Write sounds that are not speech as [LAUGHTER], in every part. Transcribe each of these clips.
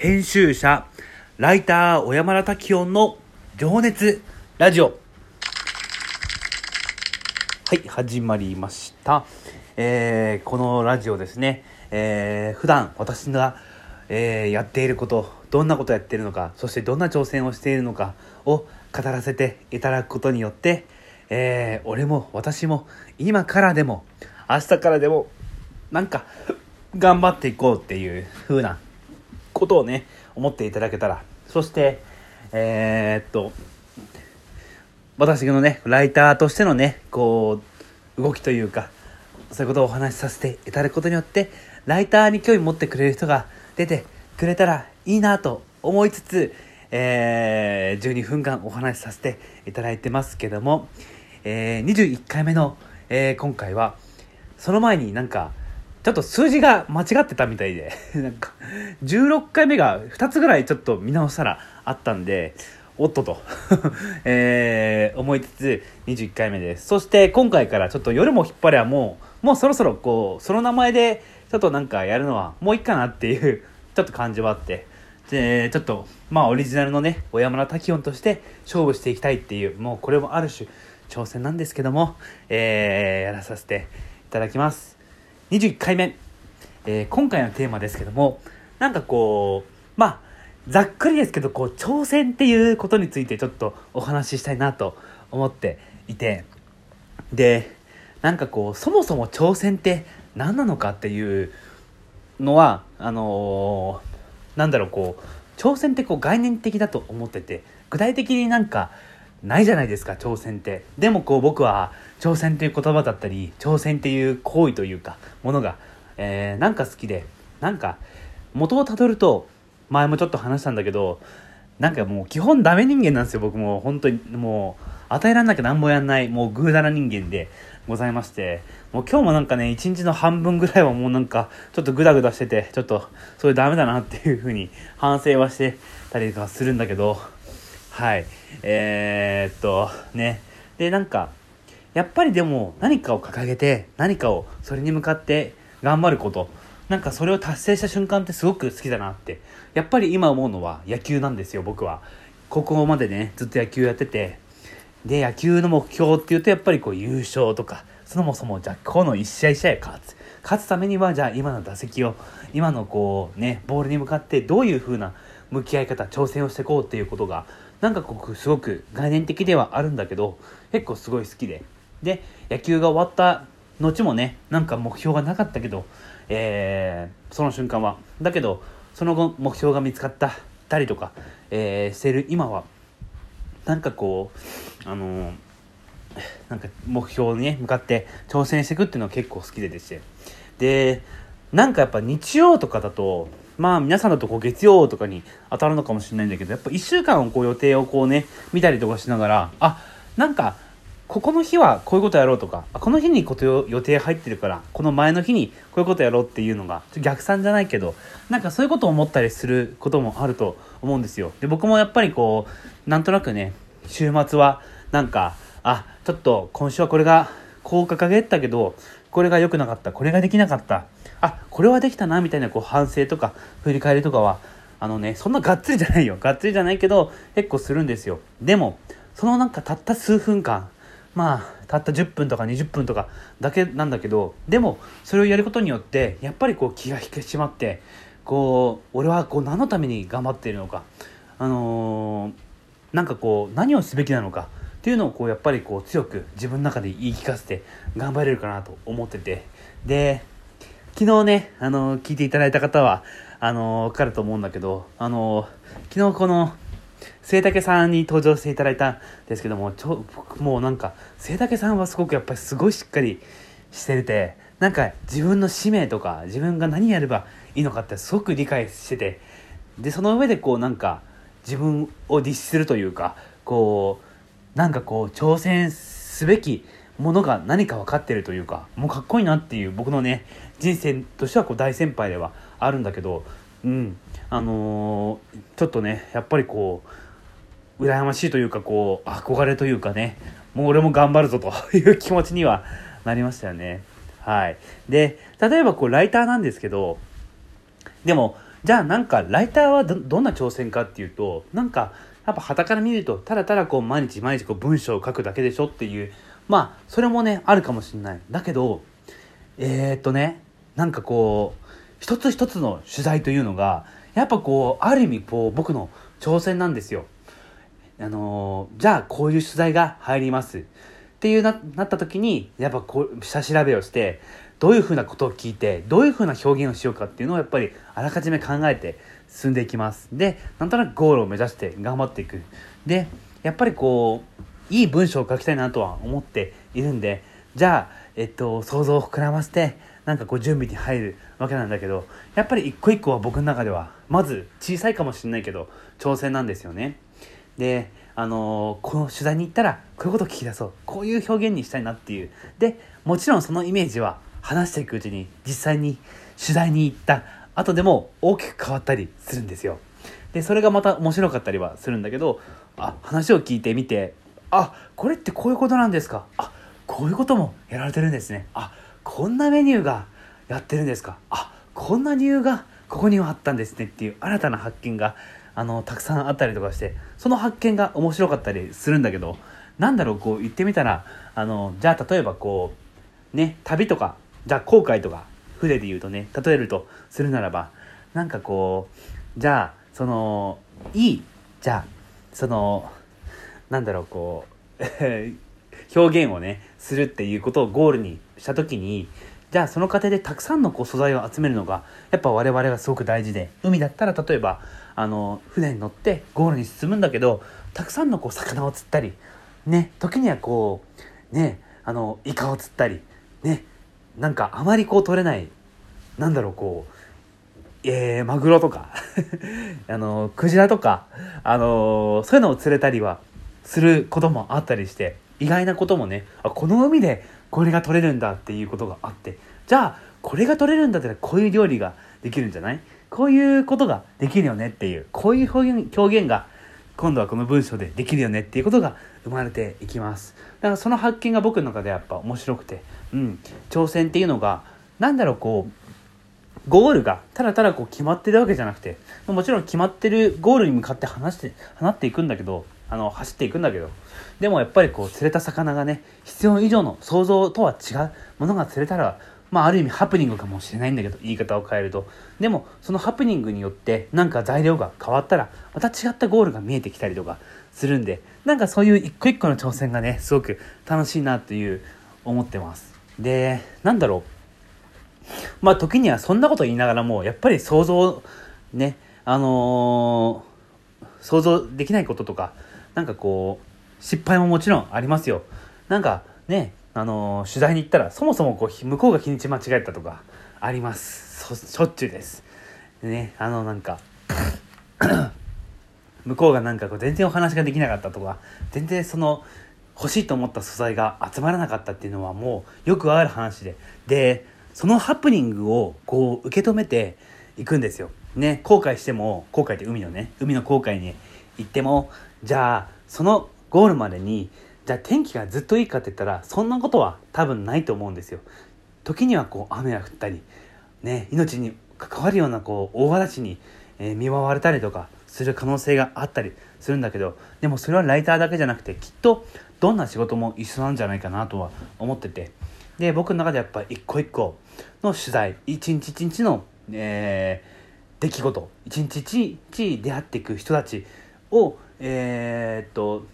編集者、ライター小山田滝音の情熱ラジオ。はい、始まりました。えーこのラジオですね、えー普段私が、えーやっていること、どんなことやってるのか、そしてどんな挑戦をしているのかを語らせていただくことによって、えー俺も私も今からでも、明日からでも、なんか、頑張っていこうっていう風なことをね、思っていただけたら。そして、えーっと、私のね、ライターとしてのね、こう、動きというか、そういうことをお話しさせていただくことによって、ライターに興味持ってくれる人が出てくれたらいいなと思いつつ、えー12分間お話しさせていただいてますけども、えー21回目の、えー今回は、その前になんか、ちょっと数字が間違ってたみたいで、[LAUGHS] なんか、16回目が2つぐらいちょっと見直したらあったんで、おっとと、[LAUGHS] えー思いつつ21回目です。そして今回からちょっと夜も引っ張りはもう、もうそろそろこう、その名前でちょっとなんかやるのはもういいかなっていう、[LAUGHS] ちょっと感じはあって、で、ちょっと、まあオリジナルのね、小山田滝音として勝負していきたいっていう、もうこれもある種挑戦なんですけども、えーやらさせていただきます。21回目、えー今回のテーマですけどもなんかこうまあざっくりですけどこう挑戦っていうことについてちょっとお話ししたいなと思っていて。でなんかこうそもそも挑戦って何なのかっていうのはあのーなんだろうこう挑戦ってこう概念的だと思ってて具体的になんかないじゃないですか挑戦って。でもこう僕は挑戦という言葉だったり挑戦っていう行為というかものが、えーなんか好きでなんか元をたどると前もちょっと話したんだけどなんかもう基本ダメ人間なんですよ僕も。本当にもう与えられなきゃ何もやんないもうグーダラ人間でございまして。もう今日もなんかね一日の半分ぐらいはもうなんかちょっとグダグダしててちょっとそれダメだなっていうふうに反省はしてたりとかするんだけど。はい。えー、っとね。でなんかやっぱりでも何かを掲げて何かをそれに向かって頑張ること。なんかそれを達成した瞬間ってすごく好きだなって。やっぱり今思うのは野球なんですよ僕は。高校までねずっと野球やってて。で野球の目標っていうとやっぱりこう優勝とかそもそもじゃあ今日の一試合一試合勝つ。勝つためにはじゃあ今の打席を今のこうねボールに向かってどういう風な向き合い方挑戦をしていこうっていうことがなんかこうすごく概念的ではあるんだけど結構すごい好きで。で野球が終わった後もねなんか目標がなかったけど、えーその瞬間は。だけどその後目標が見つかったたりとか、えーしてる今はなんかこうあのーなんか目標にね向かって挑戦していくっていうのは結構好きでですね。でなんかやっぱ日曜とかだとまあ皆さんだとこう月曜とかに当たるのかもしれないんだけどやっぱ1週間をこう予定をこうね見たりとかしながらあなんかここの日はこういうことやろうとかこの日にこと予定入ってるからこの前の日にこういうことやろうっていうのが逆算じゃないけどなんかそういうことを思ったりすることもあると思うんですよ。で僕もやっぱりこうなんとなくね週末はなんかあちょっと今週はこれがこう掲げたけどこれが良くなかったこれができなかったあこれはできたなみたいなこう反省とか振り返りとかはあのねそんながっつりじゃないよ。がっつりじゃないけど結構するんですよ。でもそのなんかたった数分間まあたった10分とか20分とかだけなんだけどでもそれをやることによってやっぱりこう気が引き締まってこう俺はこう何のために頑張っているのか。あのーなんかこう何をすべきなのかっていうのをこうやっぱりこう強く自分の中で言い聞かせて頑張れるかなと思ってて。で昨日ね、あの聞いていただいた方はあの分かると思うんだけどあの昨日この末竹さんに登場していただいたんですけどもちょもうなんか末竹さんはすごくやっぱりすごいしっかりしててなんか自分の使命とか自分が何やればいいのかってすごく理解しててでその上でこうなんか自分を律するというかこうなんかこう挑戦すべきものが何か分かってるというかもうかっこいいなっていう僕のね人生としてはこう大先輩ではあるんだけどうんあのーちょっとねやっぱりこう羨ましいというかこう憧れというかねもう俺も頑張るぞという気持ちにはなりましたよね。はい。で例えばこうライターなんですけどでもじゃあなんかライターはどんな挑戦かっていうとなんかやっぱ旗から見るとただただこう毎日毎日こう文章を書くだけでしょっていうまあそれもねあるかもしれない。だけどえー、っとねなんかこう一つ一つの取材というのがやっぱこうある意味こう僕の挑戦なんですよ。あのー、じゃあこういう取材が入りますっていうなった時にやっぱこう下調べをしてどういうふうなことを聞いてどういうふうな表現をしようかっていうのをやっぱりあらかじめ考えて進んでいきます。でなんとなくゴールを目指して頑張っていく。でやっぱりこういい文章を書きたいなとは思っているんでじゃあ、えっと、想像を膨らませてなんかこう準備に入るわけなんだけどやっぱり一個一個は僕の中ではまず小さいかもしれないけど挑戦なんですよね。であの、この取材に行ったらこういうことを聞き出そうこういう表現にしたいなっていうでもちろんそのイメージは話していくうちに実際に取材に行った後でも大きく変わったりするんですよ。でそれがまた面白かったりはするんだけどあ話を聞いてみてあこれってこういうことなんですか？あこういうこともやられてるんですね。あこんなメニューがやってるんですか？あこんな理由がここにはあったんですね。っていう新たな発見があのたくさんあったりとかしてその発見が面白かったりするんだけどなんだろうこう言ってみたらあのじゃあ例えばこうね旅とかじゃあ航海とか船で言うとね例えるとするならばなんかこうじゃあそのいいじゃあそのなんだろうこう表現をねするっていうことをゴールにした時にじゃあその過程でたくさんのこう素材を集めるのがやっぱ我々がすごく大事で海だったら例えばあの船に乗ってゴールに進むんだけどたくさんのこう魚を釣ったりね時にはこうねあのイカを釣ったりねなんかあまりこう取れないなんだろうこうえー、マグロとか [LAUGHS] あのクジラとかあのそういうのを釣れたりはすることもあったりして意外なこともねあこの海でこれが取れるんだっていうことがあってじゃあこれが取れるんだったらこういう料理ができるんじゃない？こういうことができるよねっていうこういう表現表現が今度はこの文章でできるよねっていうことが生まれていきます。だからその発見が僕の中でやっぱ面白くてうん挑戦っていうのが何だろうこうゴールがただただこう決まってるわけじゃなくてもちろん決まってるゴールに向かって話して放っていくんだけどあの走っていくんだけど。でもやっぱりこう釣れた魚がね必要以上の想像とは違うものが釣れたらまあある意味ハプニングかもしれないんだけど言い方を変えると。でもそのハプニングによってなんか材料が変わったらまた違ったゴールが見えてきたりとかするんでなんかそういう一個一個の挑戦がねすごく楽しいなという思ってます。でなんだろう。まあ時にはそんなこと言いながらもやっぱり想像ねあのー、想像できないこととかなんかこう失敗ももちろんありますよ。なんかねあの取材に行ったらそもそもこう向こうが日にち間違えたとかあります。しょっちゅうです。ねあのなんか [COUGHS] 向こうがなんかこう全然お話ができなかったとか全然その欲しいと思った素材が集まらなかったっていうのはもうよくある話で。でそのハプニングをこう受け止めていくんですよ。ね後悔しても後悔って海のね海の後悔に行ってもじゃあそのゴールまでにじゃあ天気がずっといいかって言ったらそんなことは多分ないと思うんですよ。時にはこう雨が降ったり、ね、命に関わるようなこう大嵐に、え見舞われたりとかする可能性があったりするんだけどでもそれはライターだけじゃなくてきっとどんな仕事も一緒なんじゃないかなとは思っててで僕の中でやっぱ一個一個の取材一日一日の、えー、出来事一日一日出会っていく人たちをえー、っと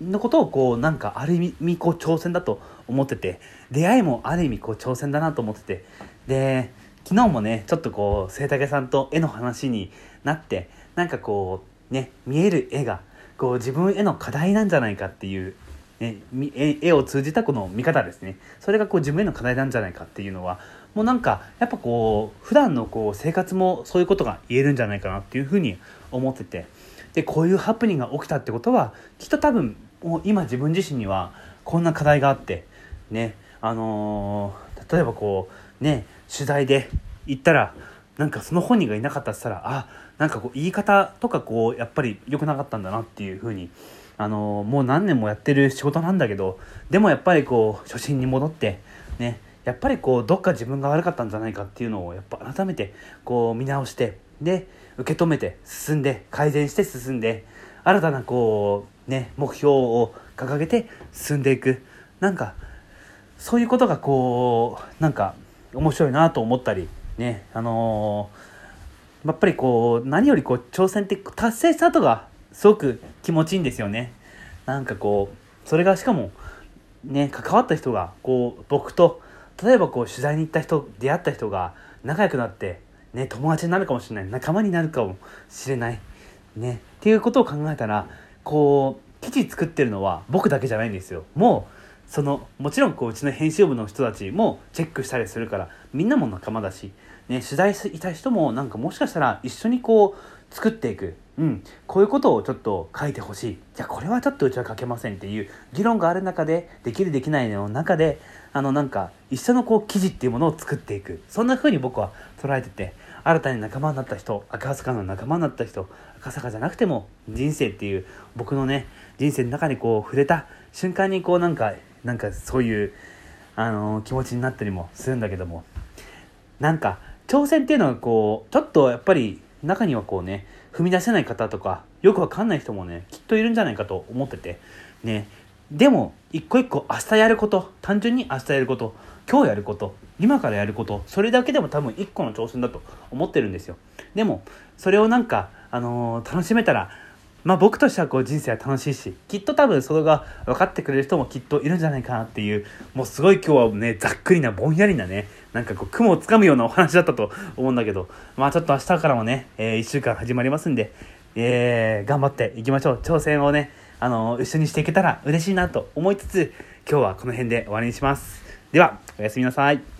のことをこうなんかある意味こう挑戦だと思ってて出会いもある意味こう挑戦だなと思っててで昨日もねちょっとこう清武さんと絵の話になってなんかこうね見える絵がこう自分への課題なんじゃないかっていう、ね、絵を通じたこの見方ですね。それがこう自分への課題なんじゃないかっていうのはもうなんかやっぱこう普段のこう生活もそういうことが言えるんじゃないかなっていうふうに思ってて。でこういうハプニングが起きたってことはきっと多分もう今自分自身にはこんな課題があってねあのー、例えばこうね取材で行ったらなんかその本人がいなかったっつったらあなんかこう言い方とかこうやっぱり良くなかったんだなっていうふうにあのー、もう何年もやってる仕事なんだけどでもやっぱりこう初心に戻ってねやっぱりこうどっか自分が悪かったんじゃないかっていうのをやっぱ改めてこう見直してで受け止めて進んで改善して進んで新たなこうね目標を掲げて進んでいく。なんかそういうことがこうなんか面白いなと思ったりねあのー、やっぱりこう何よりこう挑戦って達成した後がすごく気持ちいいんですよね。なんかこうそれがしかもね関わった人がこう僕と例えばこう取材に行った人出会った人が仲良くなってね友達になるかもしれない。仲間になるかもしれない。ね。っていうことを考えたらこう記事作ってるのは僕だけじゃないんですよ。もうそのもちろんこううちの編集部の人たちもチェックしたりするからみんなも仲間だし、ね、取材した人もなんかもしかしたら一緒にこう作っていく、うん、こういうことをちょっと書いてほしい。いやこれはちょっとうちは書けませんっていう議論がある中でできるできないの中であのなんか一緒のこう記事っていうものを作っていく。そんな風に僕は捉えてて新たに仲間になった人赤坂の仲間になった人赤坂じゃなくても人生っていう僕のね人生の中にこう触れた瞬間にこうなんかなんかそういう、あの気持ちになったりもするんだけども。なんか挑戦っていうのはこうちょっとやっぱり中にはこうね踏み出せない方とかよくわかんない人もねきっといるんじゃないかと思ってて。ね。でも一個一個明日やること単純に明日やること今日やること今からやることそれだけでも多分一個の挑戦だと思ってるんですよ。でもそれをなんか、あのー、楽しめたらまあ僕としてはこう人生は楽しいし、きっと多分それが分かってくれる人もきっといるんじゃないかなっていう、もうすごい今日はね、ざっくりなぼんやりなね、なんかこう雲をつかむようなお話だったと思うんだけど、まあちょっと明日からもね、えー、1週間始まりますんで、えー、頑張っていきましょう。挑戦をね、あのー、一緒にしていけたら嬉しいなと思いつつ、今日はこの辺で終わりにします。では、おやすみなさい。